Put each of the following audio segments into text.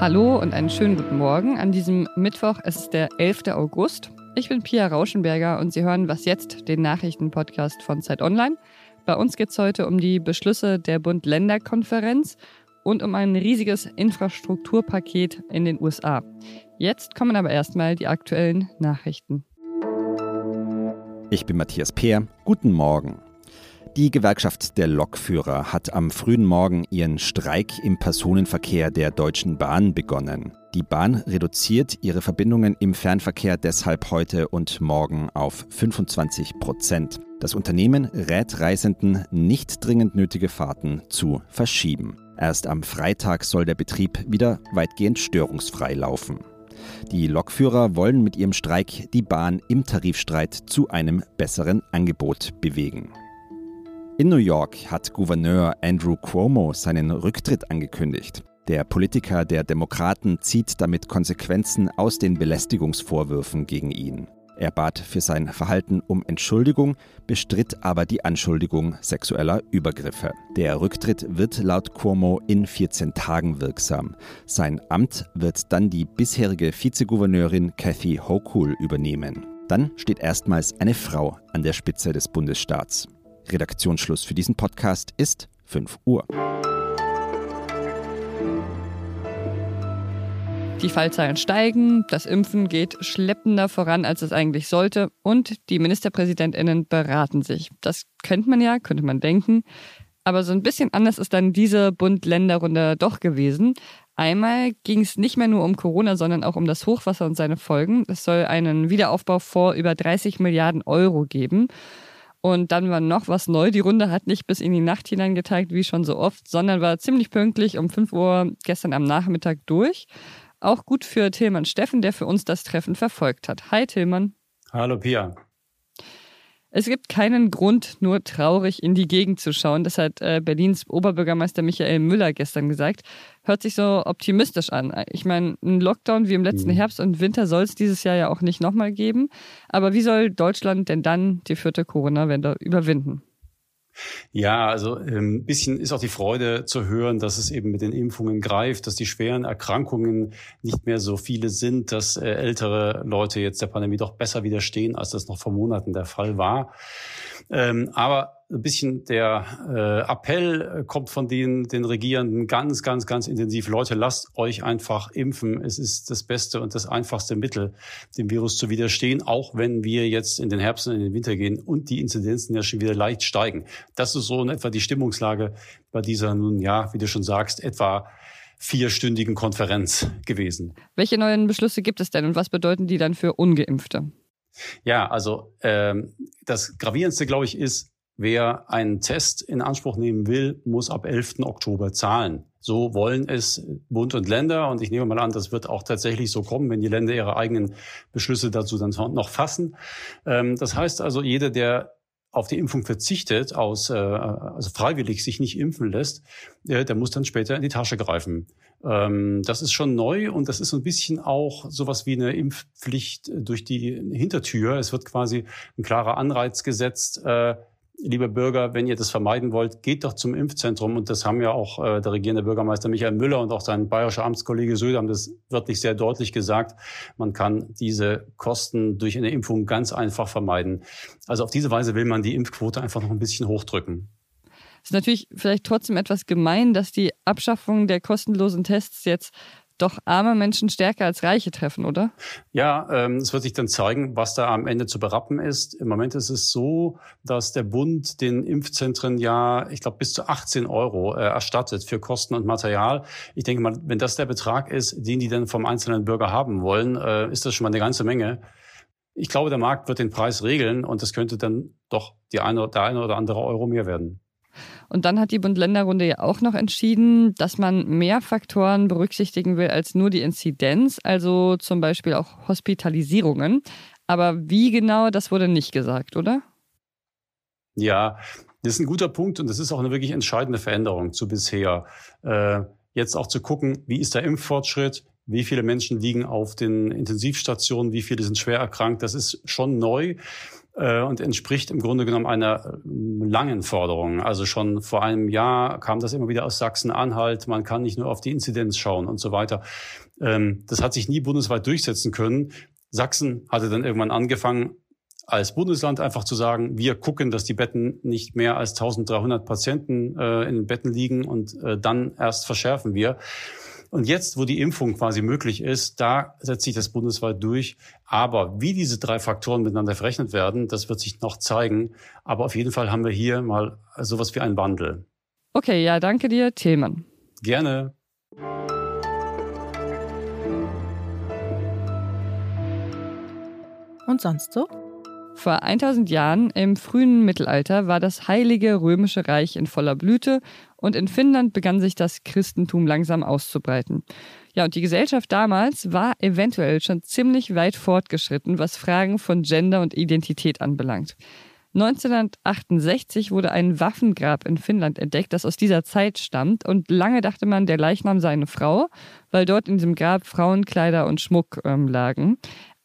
Hallo und einen schönen guten Morgen an diesem Mittwoch. Es ist der 11. August. Ich bin Pia Rauschenberger und Sie hören Was jetzt, den Nachrichtenpodcast von Zeit Online. Bei uns geht es heute um die Beschlüsse der Bund-Länder-Konferenz und um ein riesiges Infrastrukturpaket in den USA. Jetzt kommen aber erstmal die aktuellen Nachrichten. Ich bin Matthias Peer. Guten Morgen. Die Gewerkschaft der Lokführer hat am frühen Morgen ihren Streik im Personenverkehr der Deutschen Bahn begonnen. Die Bahn reduziert ihre Verbindungen im Fernverkehr deshalb heute und morgen auf 25 Prozent. Das Unternehmen rät Reisenden, nicht dringend nötige Fahrten zu verschieben. Erst am Freitag soll der Betrieb wieder weitgehend störungsfrei laufen. Die Lokführer wollen mit ihrem Streik die Bahn im Tarifstreit zu einem besseren Angebot bewegen. In New York hat Gouverneur Andrew Cuomo seinen Rücktritt angekündigt. Der Politiker der Demokraten zieht damit Konsequenzen aus den Belästigungsvorwürfen gegen ihn. Er bat für sein Verhalten um Entschuldigung, bestritt aber die Anschuldigung sexueller Übergriffe. Der Rücktritt wird laut Cuomo in 14 Tagen wirksam. Sein Amt wird dann die bisherige Vizegouverneurin Kathy Hochul übernehmen. Dann steht erstmals eine Frau an der Spitze des Bundesstaats. Redaktionsschluss für diesen Podcast ist 5 Uhr. Die Fallzahlen steigen, das Impfen geht schleppender voran, als es eigentlich sollte und die Ministerpräsidentinnen beraten sich. Das könnte man ja, könnte man denken. Aber so ein bisschen anders ist dann diese Bund-Länder-Runde doch gewesen. Einmal ging es nicht mehr nur um Corona, sondern auch um das Hochwasser und seine Folgen. Es soll einen Wiederaufbau vor über 30 Milliarden Euro geben. Und dann war noch was neu. Die Runde hat nicht bis in die Nacht hineingetagt, wie schon so oft, sondern war ziemlich pünktlich um 5 Uhr gestern am Nachmittag durch. Auch gut für Tillmann Steffen, der für uns das Treffen verfolgt hat. Hi Tillmann. Hallo Pia. Es gibt keinen Grund, nur traurig in die Gegend zu schauen. Das hat äh, Berlins Oberbürgermeister Michael Müller gestern gesagt. Hört sich so optimistisch an. Ich meine, ein Lockdown wie im letzten mhm. Herbst und Winter soll es dieses Jahr ja auch nicht nochmal geben. Aber wie soll Deutschland denn dann die vierte Corona-Wende überwinden? Ja, also ein ähm, bisschen ist auch die Freude zu hören, dass es eben mit den Impfungen greift, dass die schweren Erkrankungen nicht mehr so viele sind, dass äh, ältere Leute jetzt der Pandemie doch besser widerstehen, als das noch vor Monaten der Fall war. Ähm, aber ein bisschen der äh, Appell kommt von den, den Regierenden ganz, ganz, ganz intensiv. Leute, lasst euch einfach impfen. Es ist das beste und das einfachste Mittel, dem Virus zu widerstehen, auch wenn wir jetzt in den Herbst und in den Winter gehen und die Inzidenzen ja schon wieder leicht steigen. Das ist so in etwa die Stimmungslage bei dieser nun, ja, wie du schon sagst, etwa vierstündigen Konferenz gewesen. Welche neuen Beschlüsse gibt es denn und was bedeuten die dann für Ungeimpfte? Ja, also ähm, das Gravierendste, glaube ich, ist, wer einen Test in Anspruch nehmen will, muss ab 11. Oktober zahlen. So wollen es Bund und Länder. Und ich nehme mal an, das wird auch tatsächlich so kommen, wenn die Länder ihre eigenen Beschlüsse dazu dann noch fassen. Ähm, das heißt also, jeder, der auf die Impfung verzichtet, aus, äh, also freiwillig sich nicht impfen lässt, äh, der muss dann später in die Tasche greifen. Ähm, das ist schon neu und das ist so ein bisschen auch sowas wie eine Impfpflicht durch die Hintertür. Es wird quasi ein klarer Anreiz gesetzt, äh, liebe Bürger, wenn ihr das vermeiden wollt, geht doch zum Impfzentrum. Und das haben ja auch äh, der regierende Bürgermeister Michael Müller und auch sein bayerischer Amtskollege Söder haben das wirklich sehr deutlich gesagt. Man kann diese Kosten durch eine Impfung ganz einfach vermeiden. Also auf diese Weise will man die Impfquote einfach noch ein bisschen hochdrücken. Es ist natürlich vielleicht trotzdem etwas gemein, dass die Abschaffung der kostenlosen Tests jetzt doch arme Menschen stärker als Reiche treffen, oder? Ja, ähm, es wird sich dann zeigen, was da am Ende zu berappen ist. Im Moment ist es so, dass der Bund den Impfzentren ja, ich glaube, bis zu 18 Euro äh, erstattet für Kosten und Material. Ich denke mal, wenn das der Betrag ist, den die dann vom einzelnen Bürger haben wollen, äh, ist das schon mal eine ganze Menge. Ich glaube, der Markt wird den Preis regeln und es könnte dann doch die eine, der eine oder andere Euro mehr werden. Und dann hat die Bund-Länder-Runde ja auch noch entschieden, dass man mehr Faktoren berücksichtigen will als nur die Inzidenz, also zum Beispiel auch Hospitalisierungen. Aber wie genau, das wurde nicht gesagt, oder? Ja, das ist ein guter Punkt und das ist auch eine wirklich entscheidende Veränderung zu bisher. Äh, jetzt auch zu gucken, wie ist der Impffortschritt, wie viele Menschen liegen auf den Intensivstationen, wie viele sind schwer erkrankt, das ist schon neu. Äh, und entspricht im Grunde genommen einer langen Forderung. Also schon vor einem Jahr kam das immer wieder aus Sachsen-Anhalt. Man kann nicht nur auf die Inzidenz schauen und so weiter. Ähm, das hat sich nie bundesweit durchsetzen können. Sachsen hatte dann irgendwann angefangen, als Bundesland einfach zu sagen, wir gucken, dass die Betten nicht mehr als 1300 Patienten äh, in den Betten liegen und äh, dann erst verschärfen wir. Und jetzt, wo die Impfung quasi möglich ist, da setzt sich das bundesweit durch. Aber wie diese drei Faktoren miteinander verrechnet werden, das wird sich noch zeigen. Aber auf jeden Fall haben wir hier mal sowas wie einen Wandel. Okay, ja, danke dir, Tillmann. Gerne. Und sonst so? Vor 1000 Jahren im frühen Mittelalter war das Heilige Römische Reich in voller Blüte und in Finnland begann sich das Christentum langsam auszubreiten. Ja, und die Gesellschaft damals war eventuell schon ziemlich weit fortgeschritten, was Fragen von Gender und Identität anbelangt. 1968 wurde ein Waffengrab in Finnland entdeckt, das aus dieser Zeit stammt. Und lange dachte man, der Leichnam sei eine Frau, weil dort in diesem Grab Frauenkleider und Schmuck ähm, lagen.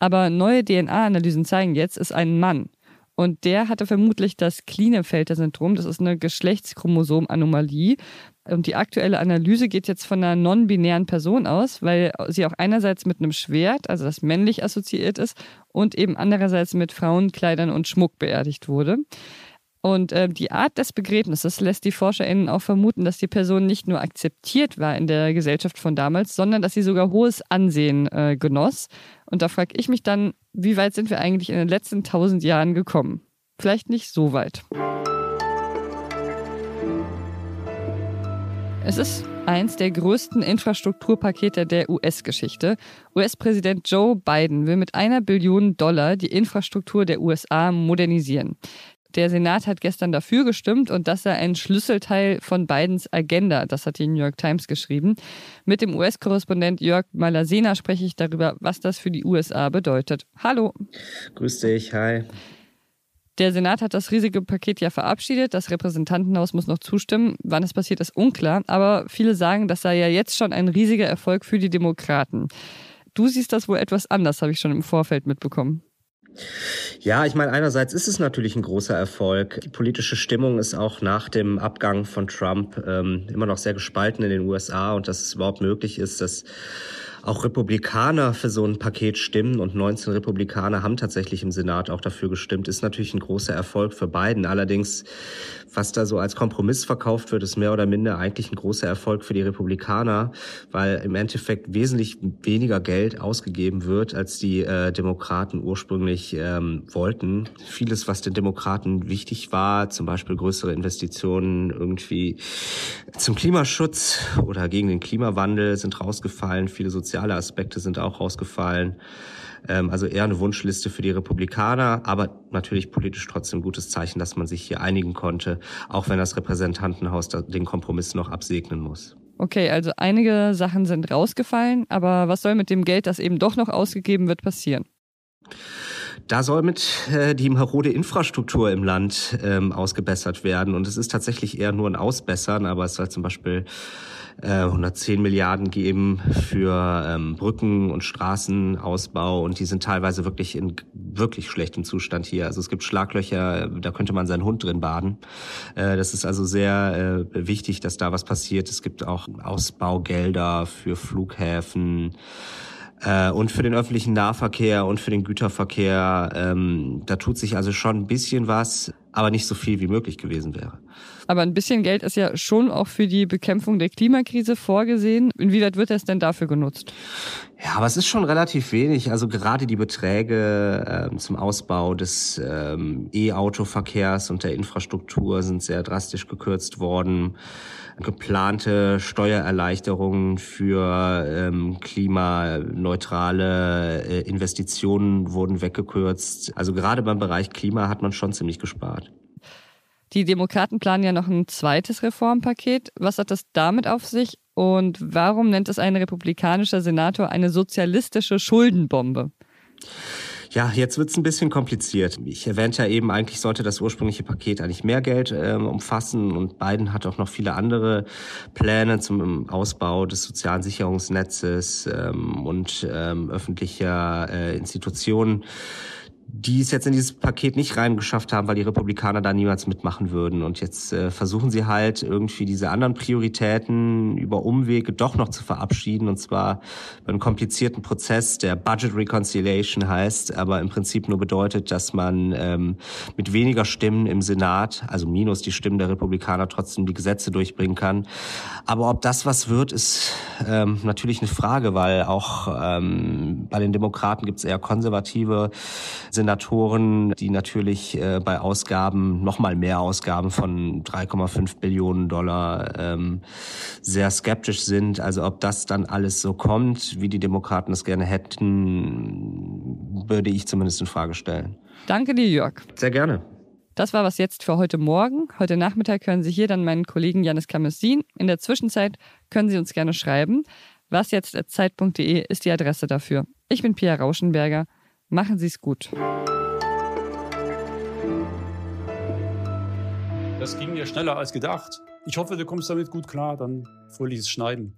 Aber neue DNA-Analysen zeigen jetzt, ist ein Mann. Und der hatte vermutlich das Klinefelter-Syndrom. Das ist eine Geschlechtschromosom-Anomalie. Und die aktuelle Analyse geht jetzt von einer non-binären Person aus, weil sie auch einerseits mit einem Schwert, also das männlich assoziiert ist, und eben andererseits mit Frauenkleidern und Schmuck beerdigt wurde. Und äh, die Art des Begräbnisses lässt die ForscherInnen auch vermuten, dass die Person nicht nur akzeptiert war in der Gesellschaft von damals, sondern dass sie sogar hohes Ansehen äh, genoss. Und da frage ich mich dann, wie weit sind wir eigentlich in den letzten tausend Jahren gekommen? Vielleicht nicht so weit. Es ist eins der größten Infrastrukturpakete der US-Geschichte. US-Präsident Joe Biden will mit einer Billion Dollar die Infrastruktur der USA modernisieren. Der Senat hat gestern dafür gestimmt und das sei ein Schlüsselteil von Bidens Agenda. Das hat die New York Times geschrieben. Mit dem US-Korrespondent Jörg Malasena spreche ich darüber, was das für die USA bedeutet. Hallo. Grüß dich, hi. Der Senat hat das riesige Paket ja verabschiedet. Das Repräsentantenhaus muss noch zustimmen. Wann es passiert, ist unklar. Aber viele sagen, das sei ja jetzt schon ein riesiger Erfolg für die Demokraten. Du siehst das wohl etwas anders, habe ich schon im Vorfeld mitbekommen. Ja, ich meine, einerseits ist es natürlich ein großer Erfolg. Die politische Stimmung ist auch nach dem Abgang von Trump ähm, immer noch sehr gespalten in den USA und dass es überhaupt möglich ist, dass auch Republikaner für so ein Paket stimmen und 19 Republikaner haben tatsächlich im Senat auch dafür gestimmt, ist natürlich ein großer Erfolg für Biden. Allerdings, was da so als Kompromiss verkauft wird, ist mehr oder minder eigentlich ein großer Erfolg für die Republikaner, weil im Endeffekt wesentlich weniger Geld ausgegeben wird, als die äh, Demokraten ursprünglich ähm, wollten. Vieles, was den Demokraten wichtig war, zum Beispiel größere Investitionen irgendwie zum Klimaschutz oder gegen den Klimawandel sind rausgefallen. Viele soziale soziale Aspekte sind auch rausgefallen. Ähm, also eher eine Wunschliste für die Republikaner, aber natürlich politisch trotzdem gutes Zeichen, dass man sich hier einigen konnte, auch wenn das Repräsentantenhaus den Kompromiss noch absegnen muss. Okay, also einige Sachen sind rausgefallen, aber was soll mit dem Geld, das eben doch noch ausgegeben wird, passieren? Da soll mit äh, die marode Infrastruktur im Land ähm, ausgebessert werden. Und es ist tatsächlich eher nur ein Ausbessern, aber es soll zum Beispiel 110 äh, Milliarden geben für ähm, Brücken und Straßenausbau und die sind teilweise wirklich in wirklich schlechtem Zustand hier. Also es gibt Schlaglöcher, da könnte man seinen Hund drin baden. Äh, das ist also sehr äh, wichtig, dass da was passiert. Es gibt auch Ausbaugelder für Flughäfen äh, und für den öffentlichen Nahverkehr und für den Güterverkehr. Ähm, da tut sich also schon ein bisschen was, aber nicht so viel wie möglich gewesen wäre. Aber ein bisschen Geld ist ja schon auch für die Bekämpfung der Klimakrise vorgesehen. Inwieweit wird das denn dafür genutzt? Ja, aber es ist schon relativ wenig. Also gerade die Beträge ähm, zum Ausbau des ähm, E-Auto-Verkehrs und der Infrastruktur sind sehr drastisch gekürzt worden. Geplante Steuererleichterungen für ähm, klimaneutrale äh, Investitionen wurden weggekürzt. Also gerade beim Bereich Klima hat man schon ziemlich gespart. Die Demokraten planen ja noch ein zweites Reformpaket. Was hat das damit auf sich? Und warum nennt es ein republikanischer Senator eine sozialistische Schuldenbombe? Ja, jetzt wird's ein bisschen kompliziert. Ich erwähnte ja eben, eigentlich sollte das ursprüngliche Paket eigentlich mehr Geld ähm, umfassen und Biden hat auch noch viele andere Pläne zum Ausbau des sozialen Sicherungsnetzes ähm, und ähm, öffentlicher äh, Institutionen die es jetzt in dieses Paket nicht reingeschafft haben, weil die Republikaner da niemals mitmachen würden. Und jetzt äh, versuchen sie halt irgendwie diese anderen Prioritäten über Umwege doch noch zu verabschieden. Und zwar über einen komplizierten Prozess, der Budget Reconciliation heißt, aber im Prinzip nur bedeutet, dass man ähm, mit weniger Stimmen im Senat, also minus die Stimmen der Republikaner, trotzdem die Gesetze durchbringen kann. Aber ob das was wird, ist ähm, natürlich eine Frage, weil auch ähm, bei den Demokraten gibt es eher konservative Senatoren, die natürlich äh, bei Ausgaben, nochmal mehr Ausgaben von 3,5 Billionen Dollar ähm, sehr skeptisch sind. Also ob das dann alles so kommt, wie die Demokraten es gerne hätten, würde ich zumindest in Frage stellen. Danke dir, Jörg. Sehr gerne. Das war was jetzt für heute Morgen. Heute Nachmittag hören Sie hier dann meinen Kollegen Janis Kamessin. In der Zwischenzeit können Sie uns gerne schreiben. Was jetzt Zeit.de ist die Adresse dafür. Ich bin Pia Rauschenberger. Machen Sie es gut. Das ging ja schneller als gedacht. Ich hoffe, du kommst damit gut klar. Dann fröhliches Schneiden.